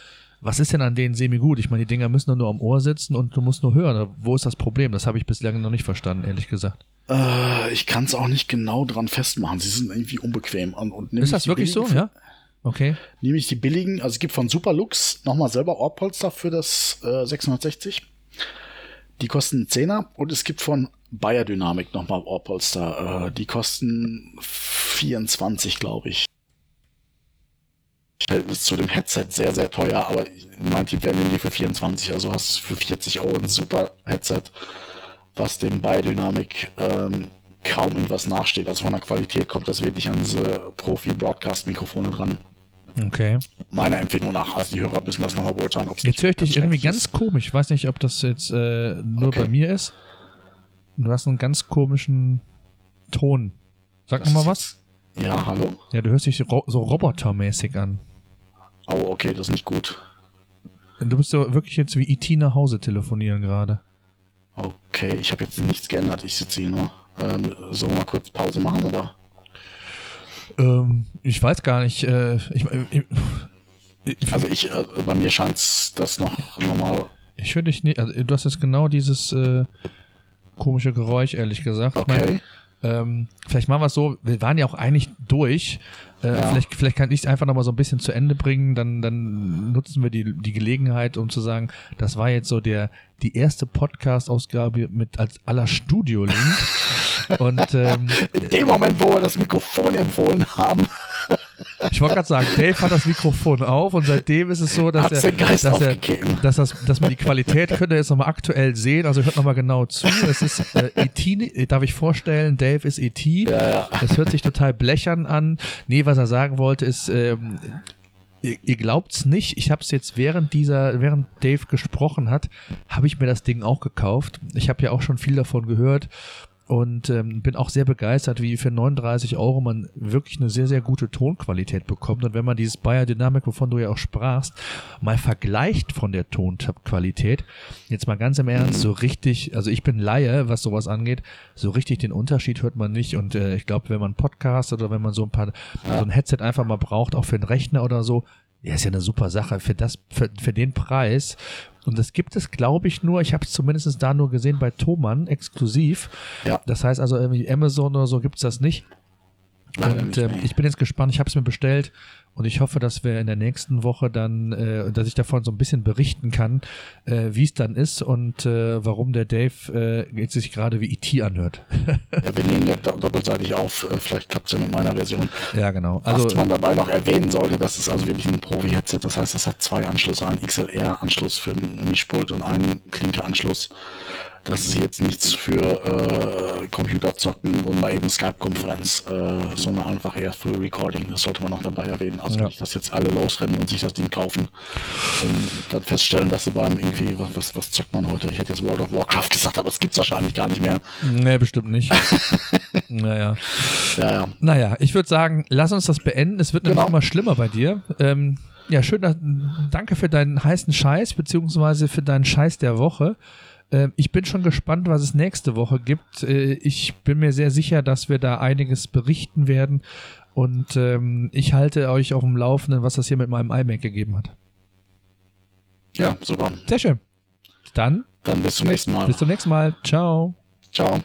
Was ist denn an denen semi-gut? Ich meine, die Dinger müssen nur am Ohr sitzen und du musst nur hören. Wo ist das Problem? Das habe ich bislang noch nicht verstanden, ehrlich gesagt. Äh, ich kann es auch nicht genau dran festmachen. Sie sind irgendwie unbequem. Und, und ist das wirklich so? Ja. Okay. Nehme ich die billigen, also es gibt von Superlux nochmal selber Ohrpolster für das äh, 660. Die kosten 10er und es gibt von Bayer Dynamik nochmal Ohrpolster. Äh, die kosten 24, glaube ich. Verhältnis zu dem Headset sehr, sehr teuer, aber mein Tipp wäre die für 24. Also hast du für 40 Euro ein super Headset, was dem Bayer Dynamik ähm, kaum irgendwas nachsteht. Also von der Qualität kommt das wirklich an diese Profi-Broadcast-Mikrofone dran. Okay. Meiner Empfehlung nach, also die Hörer müssen das nochmal beurteilen. Jetzt höre ich dich irgendwie ganz komisch. Ich weiß nicht, ob das jetzt äh, nur okay. bei mir ist. Du hast einen ganz komischen Ton. Sag nochmal was. Ja, hallo? Ja, du hörst dich ro so robotermäßig an. Oh, okay, das ist nicht gut. Du bist so wirklich jetzt wie IT e nach Hause telefonieren gerade. Okay, ich habe jetzt nichts geändert. Ich sitze hier nur. Ähm, sollen wir mal kurz Pause machen, oder? Ähm, ich weiß gar nicht. Äh, ich, ich, ich, also ich, äh, bei mir scheint das noch normal. Ich höre dich nicht. Also du hast jetzt genau dieses äh, komische Geräusch, ehrlich gesagt. Okay. Mein, ähm, vielleicht machen wir es so, wir waren ja auch eigentlich durch. Äh, ja. vielleicht, vielleicht kann ich es einfach nochmal so ein bisschen zu Ende bringen, dann, dann nutzen wir die, die Gelegenheit, um zu sagen, das war jetzt so der, die erste Podcast-Ausgabe mit als aller Studio-Link. [LAUGHS] Und ähm, in dem Moment, wo wir das Mikrofon empfohlen haben. Ich wollte gerade sagen, Dave hat das Mikrofon auf und seitdem ist es so, dass, er, dass, er, dass, das, dass man die Qualität könnt ihr jetzt nochmal aktuell sehen. Also hört nochmal genau zu. Es ist äh, E.T., darf ich vorstellen, Dave ist E.T. Ja, ja. Das hört sich total blechern an. Nee, was er sagen wollte, ist, ähm, ihr, ihr glaubt's nicht, ich habe es jetzt während dieser, während Dave gesprochen hat, habe ich mir das Ding auch gekauft. Ich habe ja auch schon viel davon gehört und ähm, bin auch sehr begeistert, wie für 39 Euro man wirklich eine sehr, sehr gute Tonqualität bekommt. Und wenn man dieses Bayer Dynamic, wovon du ja auch sprachst, mal vergleicht von der Tonqualität, jetzt mal ganz im Ernst, so richtig, also ich bin Laie, was sowas angeht, so richtig den Unterschied hört man nicht. Und äh, ich glaube, wenn man Podcast oder wenn man so ein paar, so ein Headset einfach mal braucht, auch für einen Rechner oder so, ja, ist ja eine super Sache für das, für, für den Preis. Und das gibt es, glaube ich, nur, ich habe es zumindest da nur gesehen bei Thomann exklusiv. Ja. Das heißt also irgendwie Amazon oder so gibt es das nicht. Und äh, ich bin jetzt gespannt, ich habe es mir bestellt und ich hoffe, dass wir in der nächsten Woche dann, äh, dass ich davon so ein bisschen berichten kann, äh, wie es dann ist und äh, warum der Dave äh, jetzt sich gerade wie IT e anhört. [LAUGHS] ja, wir nehmen ja doppelseitig auf. Äh, vielleicht klappt es ja mit meiner Version. Ja, genau. Also, Was man dabei noch erwähnen sollte, das ist also wirklich ein Profi-Headset. Das heißt, es hat zwei Anschlüsse, einen XLR-Anschluss für einen Mischpult und einen Klinke-Anschluss. Das ist jetzt nichts für äh, Computerzocken und mal eben Skype-Konferenz, äh, sondern einfach eher für Recording. Das sollte man noch dabei erwähnen. Also ja. nicht, dass jetzt alle losrennen und sich das Ding kaufen und dann feststellen, dass sie beim irgendwie, was, was, zockt man heute? Ich hätte jetzt World of Warcraft gesagt, aber es gibt's wahrscheinlich gar nicht mehr. Nee, bestimmt nicht. [LAUGHS] naja. Ja, ja. Naja, ich würde sagen, lass uns das beenden. Es wird genau. nämlich immer schlimmer bei dir. Ähm, ja, schön, danke für deinen heißen Scheiß, beziehungsweise für deinen Scheiß der Woche. Ähm, ich bin schon gespannt, was es nächste Woche gibt. Äh, ich bin mir sehr sicher, dass wir da einiges berichten werden. Und ähm, ich halte euch auf dem Laufenden, was das hier mit meinem iMac gegeben hat. Ja, super. Sehr schön. Dann? Dann bis zum nächsten Mal. Bis zum nächsten Mal. Ciao. Ciao.